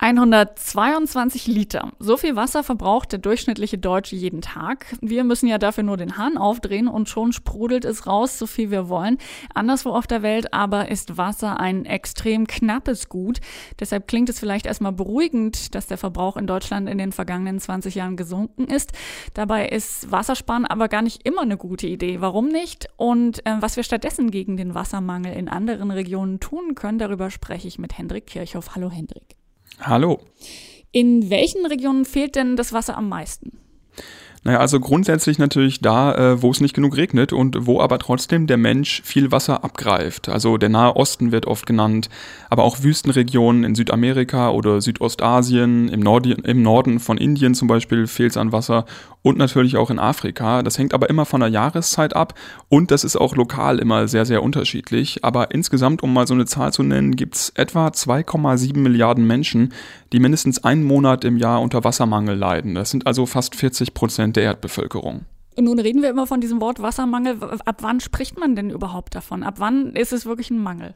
122 Liter. So viel Wasser verbraucht der durchschnittliche Deutsche jeden Tag. Wir müssen ja dafür nur den Hahn aufdrehen und schon sprudelt es raus, so viel wir wollen. Anderswo auf der Welt aber ist Wasser ein extrem knappes Gut. Deshalb klingt es vielleicht erstmal beruhigend, dass der Verbrauch in Deutschland in den vergangenen 20 Jahren gesunken ist. Dabei ist Wassersparen aber gar nicht immer eine gute Idee. Warum nicht? Und äh, was wir stattdessen gegen den Wassermangel in anderen Regionen tun können, darüber spreche ich mit Hendrik Kirchhoff. Hallo Hendrik. Hallo. In welchen Regionen fehlt denn das Wasser am meisten? Naja, also grundsätzlich natürlich da, äh, wo es nicht genug regnet und wo aber trotzdem der Mensch viel Wasser abgreift. Also der Nahe Osten wird oft genannt, aber auch Wüstenregionen in Südamerika oder Südostasien, im, Nord im Norden von Indien zum Beispiel fehlt es an Wasser und natürlich auch in Afrika. Das hängt aber immer von der Jahreszeit ab und das ist auch lokal immer sehr, sehr unterschiedlich. Aber insgesamt, um mal so eine Zahl zu nennen, gibt es etwa 2,7 Milliarden Menschen, die mindestens einen Monat im Jahr unter Wassermangel leiden. Das sind also fast 40 Prozent der Erdbevölkerung. Nun reden wir immer von diesem Wort Wassermangel. Ab wann spricht man denn überhaupt davon? Ab wann ist es wirklich ein Mangel?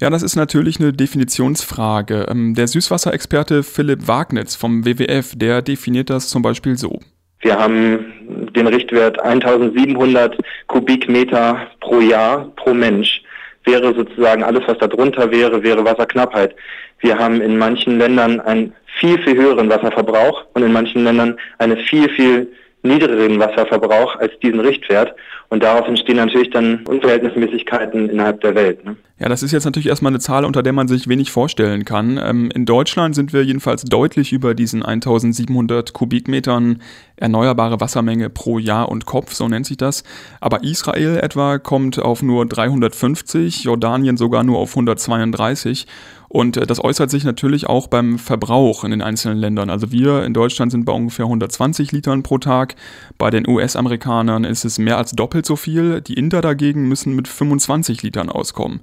Ja, das ist natürlich eine Definitionsfrage. Ähm, der Süßwasserexperte Philipp Wagnitz vom WWF, der definiert das zum Beispiel so. Wir haben den Richtwert 1700 Kubikmeter pro Jahr pro Mensch. Wäre sozusagen alles, was da drunter wäre, wäre Wasserknappheit. Wir haben in manchen Ländern einen viel, viel höheren Wasserverbrauch und in manchen Ländern einen viel, viel niedrigeren Wasserverbrauch als diesen Richtwert. Und daraus entstehen natürlich dann Unverhältnismäßigkeiten innerhalb der Welt. Ne? Ja, das ist jetzt natürlich erstmal eine Zahl, unter der man sich wenig vorstellen kann. Ähm, in Deutschland sind wir jedenfalls deutlich über diesen 1700 Kubikmetern erneuerbare Wassermenge pro Jahr und Kopf, so nennt sich das. Aber Israel etwa kommt auf nur 350, Jordanien sogar nur auf 132. Und äh, das äußert sich natürlich auch beim Verbrauch in den einzelnen Ländern. Also wir in Deutschland sind bei ungefähr 120 Litern pro Tag. Bei den US-Amerikanern ist es mehr als doppelt so viel. Die Inder dagegen müssen mit 25 Litern auskommen.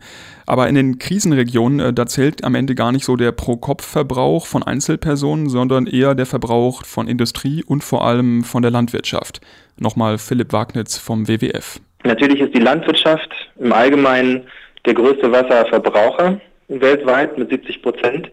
Aber in den Krisenregionen, äh, da zählt am Ende gar nicht so der Pro-Kopf-Verbrauch von Einzelpersonen, sondern eher der Verbrauch von Industrie und vor allem von der Landwirtschaft. Nochmal Philipp Wagnitz vom WWF. Natürlich ist die Landwirtschaft im Allgemeinen der größte Wasserverbraucher weltweit mit 70 Prozent.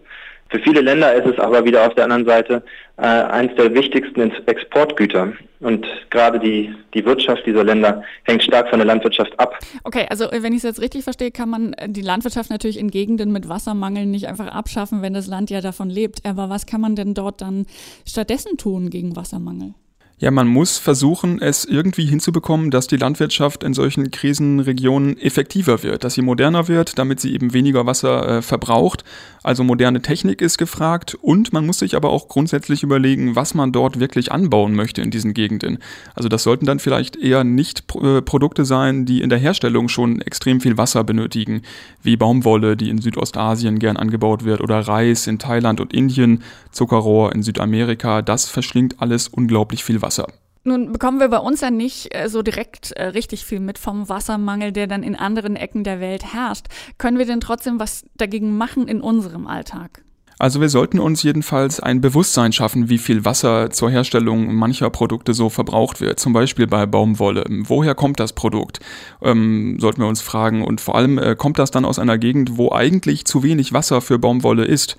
Für viele Länder ist es aber wieder auf der anderen Seite äh, eines der wichtigsten Exportgüter. Und gerade die, die Wirtschaft dieser Länder hängt stark von der Landwirtschaft ab. Okay, also wenn ich es jetzt richtig verstehe, kann man die Landwirtschaft natürlich in Gegenden mit Wassermangel nicht einfach abschaffen, wenn das Land ja davon lebt. Aber was kann man denn dort dann stattdessen tun gegen Wassermangel? Ja, man muss versuchen, es irgendwie hinzubekommen, dass die Landwirtschaft in solchen Krisenregionen effektiver wird, dass sie moderner wird, damit sie eben weniger Wasser äh, verbraucht. Also moderne Technik ist gefragt und man muss sich aber auch grundsätzlich überlegen, was man dort wirklich anbauen möchte in diesen Gegenden. Also das sollten dann vielleicht eher nicht äh, Produkte sein, die in der Herstellung schon extrem viel Wasser benötigen, wie Baumwolle, die in Südostasien gern angebaut wird, oder Reis in Thailand und Indien, Zuckerrohr in Südamerika. Das verschlingt alles unglaublich viel Wasser. Wasser. Nun bekommen wir bei uns ja nicht äh, so direkt äh, richtig viel mit vom Wassermangel, der dann in anderen Ecken der Welt herrscht. Können wir denn trotzdem was dagegen machen in unserem Alltag? Also wir sollten uns jedenfalls ein Bewusstsein schaffen, wie viel Wasser zur Herstellung mancher Produkte so verbraucht wird. Zum Beispiel bei Baumwolle. Woher kommt das Produkt? Ähm, sollten wir uns fragen. Und vor allem äh, kommt das dann aus einer Gegend, wo eigentlich zu wenig Wasser für Baumwolle ist.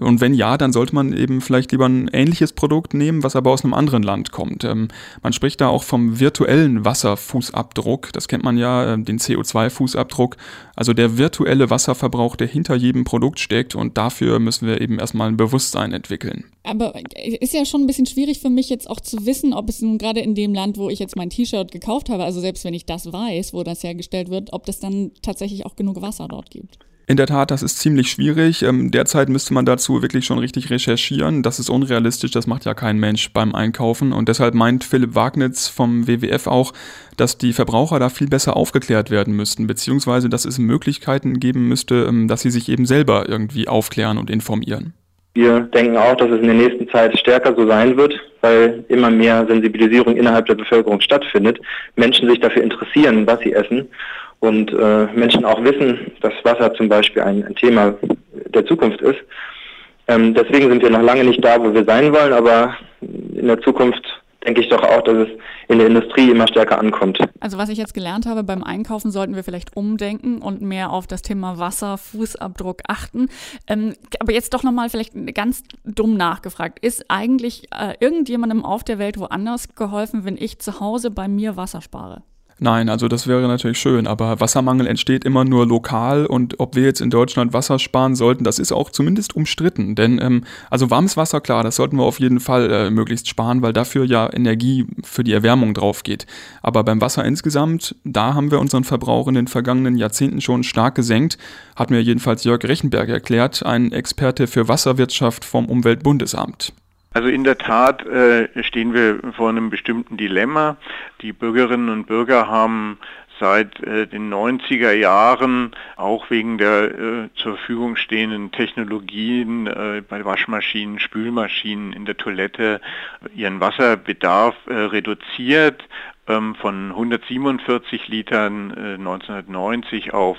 Und wenn ja, dann sollte man eben vielleicht lieber ein ähnliches Produkt nehmen, was aber aus einem anderen Land kommt. Ähm, man spricht da auch vom virtuellen Wasserfußabdruck. Das kennt man ja, äh, den CO2-Fußabdruck. Also der virtuelle Wasserverbrauch, der hinter jedem Produkt steckt. Und dafür müssen wir eben erstmal ein Bewusstsein entwickeln. Aber ist ja schon ein bisschen schwierig für mich jetzt auch zu wissen, ob es nun gerade in dem Land, wo ich jetzt mein T-Shirt gekauft habe, also selbst wenn ich das weiß, wo das hergestellt wird, ob das dann tatsächlich auch genug Wasser dort gibt. In der Tat, das ist ziemlich schwierig. Ähm, derzeit müsste man dazu wirklich schon richtig recherchieren. Das ist unrealistisch, das macht ja kein Mensch beim Einkaufen. Und deshalb meint Philipp Wagnitz vom WWF auch, dass die Verbraucher da viel besser aufgeklärt werden müssten, beziehungsweise dass es Möglichkeiten geben müsste, ähm, dass sie sich eben selber irgendwie aufklären und informieren. Wir denken auch, dass es in der nächsten Zeit stärker so sein wird, weil immer mehr Sensibilisierung innerhalb der Bevölkerung stattfindet, Menschen sich dafür interessieren, was sie essen und äh, Menschen auch wissen, dass Wasser zum Beispiel ein, ein Thema der Zukunft ist. Ähm, deswegen sind wir noch lange nicht da, wo wir sein wollen, aber in der Zukunft denke ich doch auch, dass es in der Industrie immer stärker ankommt. Also was ich jetzt gelernt habe, beim Einkaufen sollten wir vielleicht umdenken und mehr auf das Thema Wasser, Fußabdruck achten. Ähm, aber jetzt doch nochmal vielleicht ganz dumm nachgefragt. Ist eigentlich äh, irgendjemandem auf der Welt woanders geholfen, wenn ich zu Hause bei mir Wasser spare? Nein, also das wäre natürlich schön, aber Wassermangel entsteht immer nur lokal und ob wir jetzt in Deutschland Wasser sparen sollten, das ist auch zumindest umstritten. Denn ähm, also warmes Wasser, klar, das sollten wir auf jeden Fall äh, möglichst sparen, weil dafür ja Energie für die Erwärmung drauf geht. Aber beim Wasser insgesamt, da haben wir unseren Verbrauch in den vergangenen Jahrzehnten schon stark gesenkt, hat mir jedenfalls Jörg Rechenberg erklärt, ein Experte für Wasserwirtschaft vom Umweltbundesamt. Also in der Tat äh, stehen wir vor einem bestimmten Dilemma. Die Bürgerinnen und Bürger haben seit äh, den 90er Jahren auch wegen der äh, zur Verfügung stehenden Technologien äh, bei Waschmaschinen, Spülmaschinen in der Toilette ihren Wasserbedarf äh, reduziert von 147 Litern 1990 äh, auf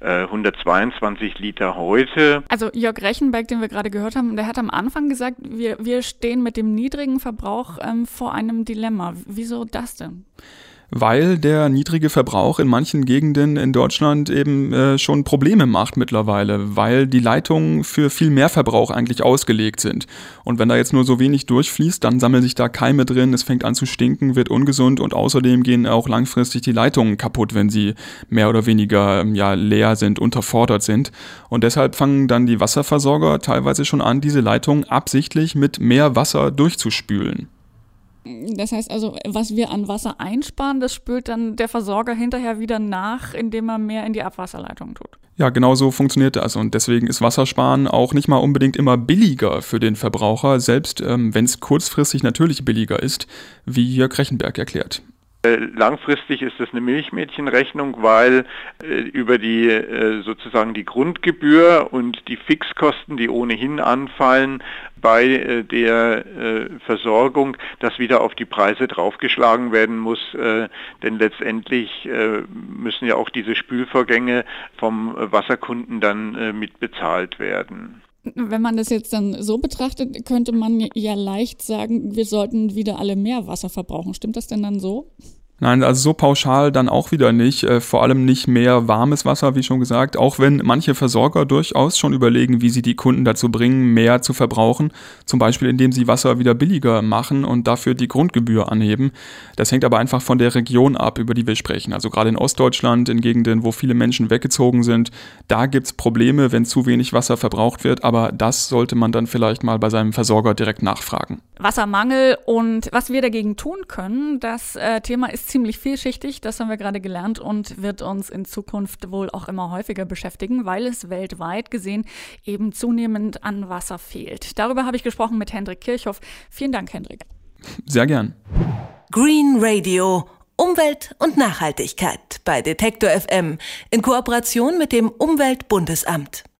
122 äh, Liter heute. Also Jörg Rechenberg, den wir gerade gehört haben, der hat am Anfang gesagt, wir, wir stehen mit dem niedrigen Verbrauch ähm, vor einem Dilemma. Wieso das denn? Weil der niedrige Verbrauch in manchen Gegenden in Deutschland eben äh, schon Probleme macht mittlerweile, weil die Leitungen für viel mehr Verbrauch eigentlich ausgelegt sind. Und wenn da jetzt nur so wenig durchfließt, dann sammeln sich da Keime drin, es fängt an zu stinken, wird ungesund und außerdem gehen auch langfristig die Leitungen kaputt, wenn sie mehr oder weniger ähm, ja, leer sind, unterfordert sind. Und deshalb fangen dann die Wasserversorger teilweise schon an, diese Leitungen absichtlich mit mehr Wasser durchzuspülen. Das heißt also, was wir an Wasser einsparen, das spült dann der Versorger hinterher wieder nach, indem er mehr in die Abwasserleitung tut. Ja, genau so funktioniert das. Und deswegen ist Wassersparen auch nicht mal unbedingt immer billiger für den Verbraucher, selbst ähm, wenn es kurzfristig natürlich billiger ist, wie Jörg Rechenberg erklärt. Äh, langfristig ist das eine Milchmädchenrechnung, weil äh, über die äh, sozusagen die Grundgebühr und die Fixkosten, die ohnehin anfallen bei der Versorgung, das wieder auf die Preise draufgeschlagen werden muss, denn letztendlich müssen ja auch diese Spülvorgänge vom Wasserkunden dann mitbezahlt werden. Wenn man das jetzt dann so betrachtet, könnte man ja leicht sagen, wir sollten wieder alle mehr Wasser verbrauchen. Stimmt das denn dann so? Nein, also so pauschal dann auch wieder nicht. Äh, vor allem nicht mehr warmes Wasser, wie schon gesagt. Auch wenn manche Versorger durchaus schon überlegen, wie sie die Kunden dazu bringen, mehr zu verbrauchen. Zum Beispiel, indem sie Wasser wieder billiger machen und dafür die Grundgebühr anheben. Das hängt aber einfach von der Region ab, über die wir sprechen. Also gerade in Ostdeutschland, in Gegenden, wo viele Menschen weggezogen sind, da gibt's Probleme, wenn zu wenig Wasser verbraucht wird. Aber das sollte man dann vielleicht mal bei seinem Versorger direkt nachfragen. Wassermangel und was wir dagegen tun können, das äh, Thema ist ziemlich vielschichtig, das haben wir gerade gelernt und wird uns in Zukunft wohl auch immer häufiger beschäftigen, weil es weltweit gesehen eben zunehmend an Wasser fehlt. Darüber habe ich gesprochen mit Hendrik Kirchhoff. Vielen Dank, Hendrik. Sehr gern. Green Radio. Umwelt und Nachhaltigkeit bei Detektor FM in Kooperation mit dem Umweltbundesamt.